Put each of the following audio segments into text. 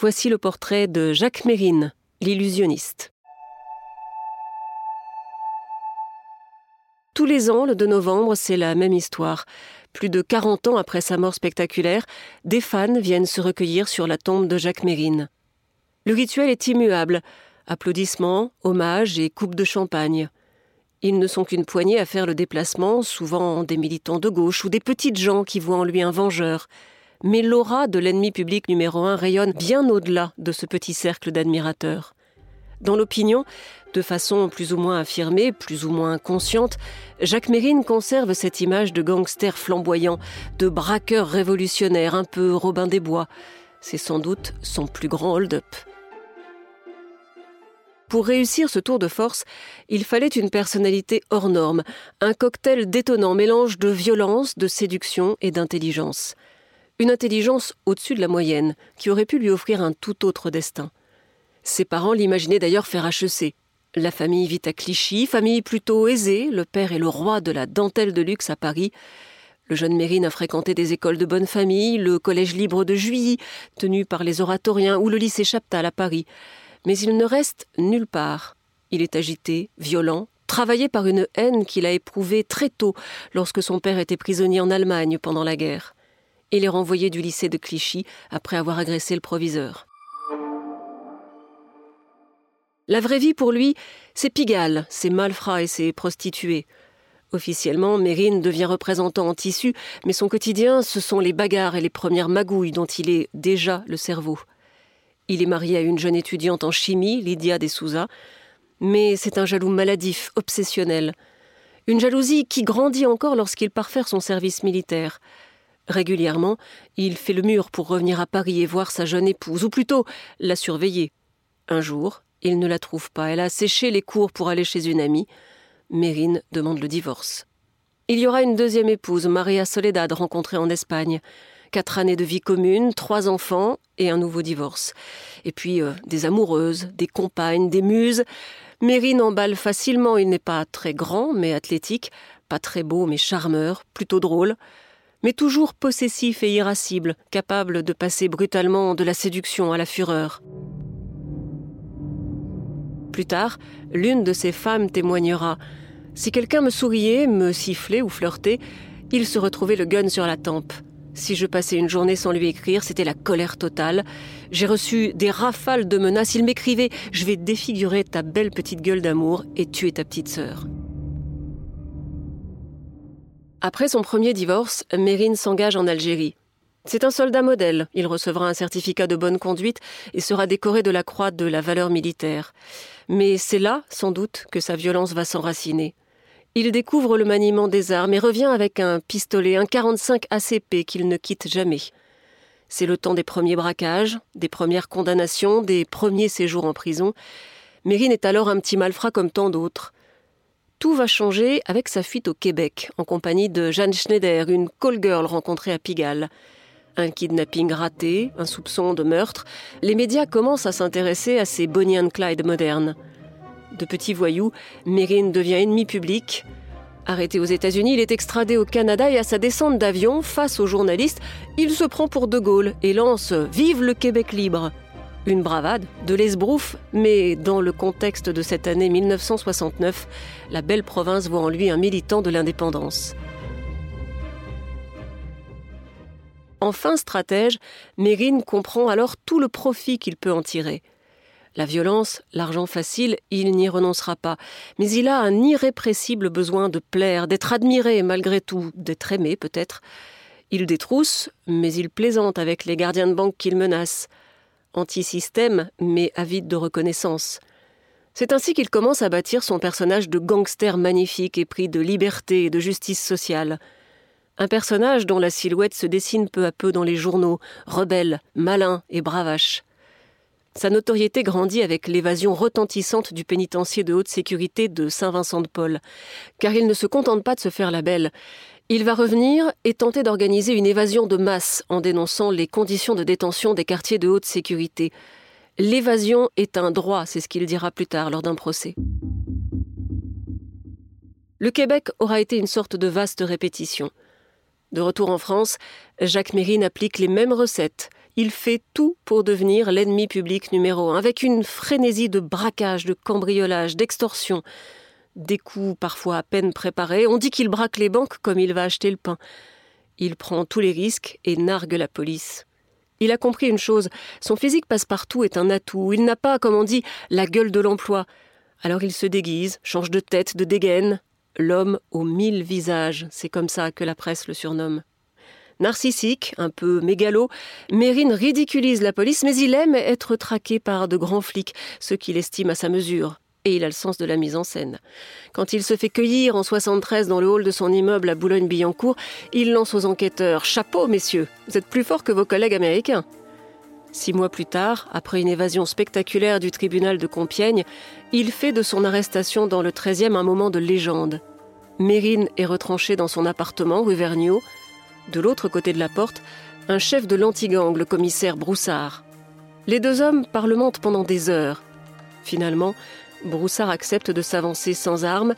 voici le portrait de Jacques Mérine, l'illusionniste. Tous les ans, le 2 novembre, c'est la même histoire. Plus de 40 ans après sa mort spectaculaire, des fans viennent se recueillir sur la tombe de Jacques Mérine. Le rituel est immuable. Applaudissements, hommages et coupes de champagne. Ils ne sont qu'une poignée à faire le déplacement, souvent des militants de gauche ou des petites gens qui voient en lui un vengeur. Mais l'aura de l'ennemi public numéro un rayonne bien au-delà de ce petit cercle d'admirateurs. Dans l'opinion, de façon plus ou moins affirmée, plus ou moins consciente, Jacques Mérine conserve cette image de gangster flamboyant, de braqueur révolutionnaire, un peu Robin des Bois. C'est sans doute son plus grand hold-up. Pour réussir ce tour de force, il fallait une personnalité hors norme, un cocktail détonnant mélange de violence, de séduction et d'intelligence. Une intelligence au-dessus de la moyenne, qui aurait pu lui offrir un tout autre destin. Ses parents l'imaginaient d'ailleurs faire HEC. La famille vit à Clichy, famille plutôt aisée, le père est le roi de la dentelle de luxe à Paris. Le jeune Mérine a fréquenté des écoles de bonne famille, le collège libre de Juilly, tenu par les oratoriens, ou le lycée Chaptal à Paris mais il ne reste nulle part. Il est agité, violent, travaillé par une haine qu'il a éprouvée très tôt lorsque son père était prisonnier en Allemagne pendant la guerre. Il est renvoyé du lycée de Clichy après avoir agressé le proviseur. La vraie vie pour lui, c'est Pigalle, ses malfrats et ses prostituées. Officiellement, Mérine devient représentant en tissu, mais son quotidien, ce sont les bagarres et les premières magouilles dont il est déjà le cerveau. Il est marié à une jeune étudiante en chimie, Lydia de Souza, mais c'est un jaloux maladif, obsessionnel. Une jalousie qui grandit encore lorsqu'il part faire son service militaire. Régulièrement, il fait le mur pour revenir à Paris et voir sa jeune épouse, ou plutôt la surveiller. Un jour, il ne la trouve pas. Elle a séché les cours pour aller chez une amie. Mérine demande le divorce. Il y aura une deuxième épouse, Maria Soledad, rencontrée en Espagne quatre années de vie commune, trois enfants et un nouveau divorce. Et puis euh, des amoureuses, des compagnes, des muses. Mérine emballe facilement, il n'est pas très grand mais athlétique, pas très beau mais charmeur, plutôt drôle, mais toujours possessif et irascible, capable de passer brutalement de la séduction à la fureur. Plus tard, l'une de ces femmes témoignera Si quelqu'un me souriait, me sifflait ou flirtait, il se retrouvait le gun sur la tempe. Si je passais une journée sans lui écrire, c'était la colère totale. J'ai reçu des rafales de menaces. Il m'écrivait Je vais défigurer ta belle petite gueule d'amour et tuer ta petite sœur. Après son premier divorce, Mérine s'engage en Algérie. C'est un soldat modèle. Il recevra un certificat de bonne conduite et sera décoré de la croix de la valeur militaire. Mais c'est là, sans doute, que sa violence va s'enraciner. Il découvre le maniement des armes et revient avec un pistolet, un 45 ACP qu'il ne quitte jamais. C'est le temps des premiers braquages, des premières condamnations, des premiers séjours en prison. Mérine est alors un petit malfrat comme tant d'autres. Tout va changer avec sa fuite au Québec, en compagnie de Jeanne Schneider, une call girl rencontrée à Pigalle. Un kidnapping raté, un soupçon de meurtre, les médias commencent à s'intéresser à ces Bonnie Clyde modernes de petits voyous, Mérine devient ennemi public. Arrêté aux États-Unis, il est extradé au Canada et à sa descente d'avion, face aux journalistes, il se prend pour De Gaulle et lance Vive le Québec libre Une bravade, de l'esbrouf, mais dans le contexte de cette année 1969, la belle province voit en lui un militant de l'indépendance. Enfin stratège, Mérine comprend alors tout le profit qu'il peut en tirer. La violence, l'argent facile, il n'y renoncera pas. Mais il a un irrépressible besoin de plaire, d'être admiré malgré tout, d'être aimé peut-être. Il détrousse, mais il plaisante avec les gardiens de banque qu'il menace. Anti-système, mais avide de reconnaissance. C'est ainsi qu'il commence à bâtir son personnage de gangster magnifique, épris de liberté et de justice sociale. Un personnage dont la silhouette se dessine peu à peu dans les journaux, rebelle, malin et bravache. Sa notoriété grandit avec l'évasion retentissante du pénitencier de haute sécurité de Saint-Vincent-de-Paul. Car il ne se contente pas de se faire la belle. Il va revenir et tenter d'organiser une évasion de masse en dénonçant les conditions de détention des quartiers de haute sécurité. L'évasion est un droit, c'est ce qu'il dira plus tard lors d'un procès. Le Québec aura été une sorte de vaste répétition. De retour en France, Jacques Mérine applique les mêmes recettes. Il fait tout pour devenir l'ennemi public numéro un, avec une frénésie de braquage, de cambriolage, d'extorsion. Des coups parfois à peine préparés, on dit qu'il braque les banques comme il va acheter le pain. Il prend tous les risques et nargue la police. Il a compris une chose, son physique passe-partout est un atout, il n'a pas, comme on dit, la gueule de l'emploi. Alors il se déguise, change de tête, de dégaine, l'homme aux mille visages, c'est comme ça que la presse le surnomme. Narcissique, un peu mégalo, Mérine ridiculise la police, mais il aime être traqué par de grands flics, ce qu'il estime à sa mesure. Et il a le sens de la mise en scène. Quand il se fait cueillir en 73 dans le hall de son immeuble à Boulogne-Billancourt, il lance aux enquêteurs Chapeau, messieurs, vous êtes plus forts que vos collègues américains. Six mois plus tard, après une évasion spectaculaire du tribunal de Compiègne, il fait de son arrestation dans le 13e un moment de légende. Mérine est retranché dans son appartement rue Vergniaud. De l'autre côté de la porte, un chef de l'antigang, le commissaire Broussard. Les deux hommes parlementent pendant des heures. Finalement, Broussard accepte de s'avancer sans armes.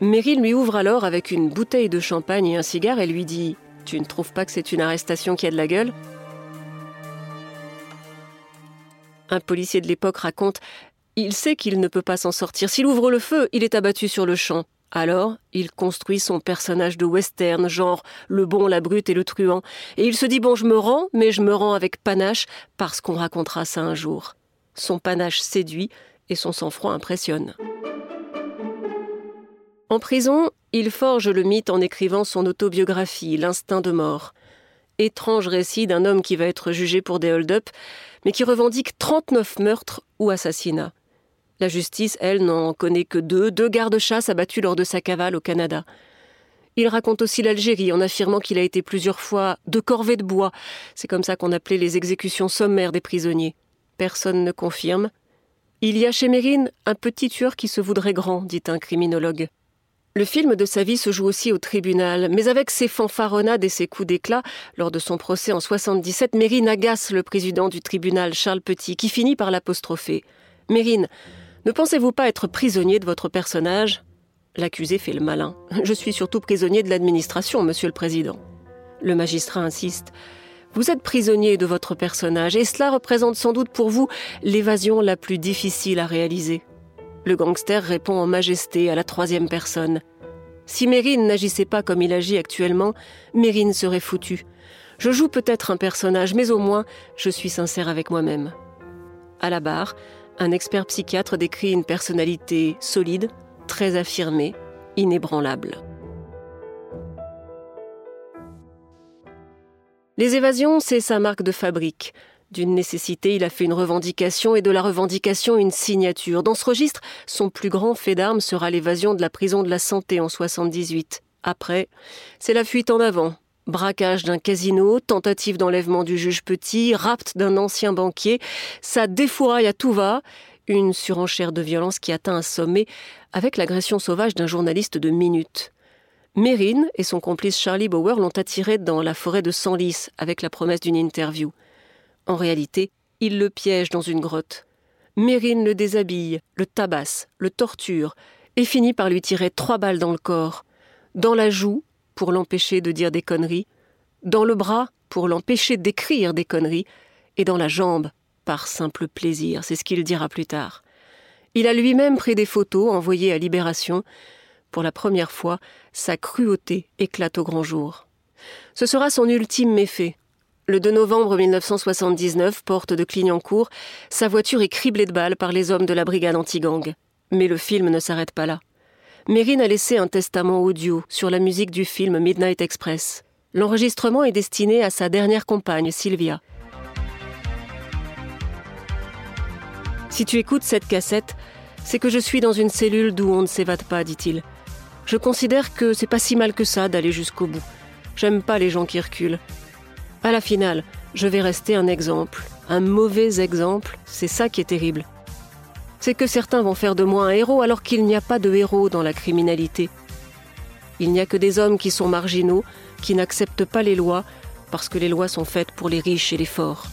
Mérine lui ouvre alors avec une bouteille de champagne et un cigare et lui dit Tu ne trouves pas que c'est une arrestation qui a de la gueule? Un policier de l'époque raconte Il sait qu'il ne peut pas s'en sortir. S'il ouvre le feu, il est abattu sur le champ. Alors, il construit son personnage de western, genre le bon, la brute et le truand. Et il se dit Bon, je me rends, mais je me rends avec panache, parce qu'on racontera ça un jour. Son panache séduit et son sang-froid impressionne. En prison, il forge le mythe en écrivant son autobiographie, L'instinct de mort étrange récit d'un homme qui va être jugé pour des hold-up, mais qui revendique 39 meurtres ou assassinats. La justice, elle, n'en connaît que deux, deux gardes-chasse abattus lors de sa cavale au Canada. Il raconte aussi l'Algérie en affirmant qu'il a été plusieurs fois de corvée de bois. C'est comme ça qu'on appelait les exécutions sommaires des prisonniers. Personne ne confirme. Il y a chez Mérine un petit tueur qui se voudrait grand, dit un criminologue. Le film de sa vie se joue aussi au tribunal, mais avec ses fanfaronnades et ses coups d'éclat, lors de son procès en 77, Mérine agace le président du tribunal, Charles Petit, qui finit par l'apostropher. Mérine, ne pensez-vous pas être prisonnier de votre personnage? L'accusé fait le malin. Je suis surtout prisonnier de l'administration, monsieur le président. Le magistrat insiste. Vous êtes prisonnier de votre personnage, et cela représente sans doute pour vous l'évasion la plus difficile à réaliser. Le gangster répond en majesté à la troisième personne. Si Mérine n'agissait pas comme il agit actuellement, Mérine serait foutu. Je joue peut-être un personnage, mais au moins, je suis sincère avec moi-même. À la barre, un expert psychiatre décrit une personnalité solide, très affirmée, inébranlable. Les évasions, c'est sa marque de fabrique. D'une nécessité, il a fait une revendication et de la revendication une signature. Dans ce registre, son plus grand fait d'armes sera l'évasion de la prison de la santé en 78. Après, c'est la fuite en avant. Braquage d'un casino, tentative d'enlèvement du juge Petit, rapt d'un ancien banquier, ça défouraille à tout va, une surenchère de violence qui atteint un sommet avec l'agression sauvage d'un journaliste de minutes. Mérine et son complice Charlie Bauer l'ont attiré dans la forêt de Senlis avec la promesse d'une interview. En réalité, il le piège dans une grotte. Mérine le déshabille, le tabasse, le torture, et finit par lui tirer trois balles dans le corps. Dans la joue, pour l'empêcher de dire des conneries, dans le bras, pour l'empêcher d'écrire des conneries, et dans la jambe, par simple plaisir, c'est ce qu'il dira plus tard. Il a lui-même pris des photos envoyées à Libération. Pour la première fois, sa cruauté éclate au grand jour. Ce sera son ultime méfait, le 2 novembre 1979, porte de Clignancourt, sa voiture est criblée de balles par les hommes de la brigade anti-gang. Mais le film ne s'arrête pas là. Mérine a laissé un testament audio sur la musique du film Midnight Express. L'enregistrement est destiné à sa dernière compagne, Sylvia. Si tu écoutes cette cassette, c'est que je suis dans une cellule d'où on ne s'évade pas, dit-il. Je considère que c'est pas si mal que ça d'aller jusqu'au bout. J'aime pas les gens qui reculent. À la finale, je vais rester un exemple, un mauvais exemple, c'est ça qui est terrible. C'est que certains vont faire de moi un héros alors qu'il n'y a pas de héros dans la criminalité. Il n'y a que des hommes qui sont marginaux, qui n'acceptent pas les lois, parce que les lois sont faites pour les riches et les forts.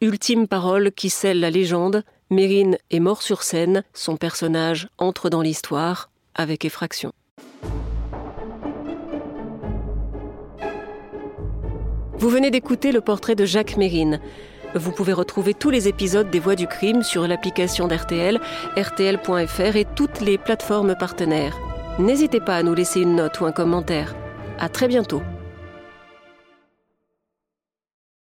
Ultime parole qui scelle la légende, Mérine est mort sur scène, son personnage entre dans l'histoire avec effraction. Vous venez d'écouter le portrait de Jacques Mérine. Vous pouvez retrouver tous les épisodes des Voix du crime sur l'application d'RTL, rtl.fr et toutes les plateformes partenaires. N'hésitez pas à nous laisser une note ou un commentaire. À très bientôt.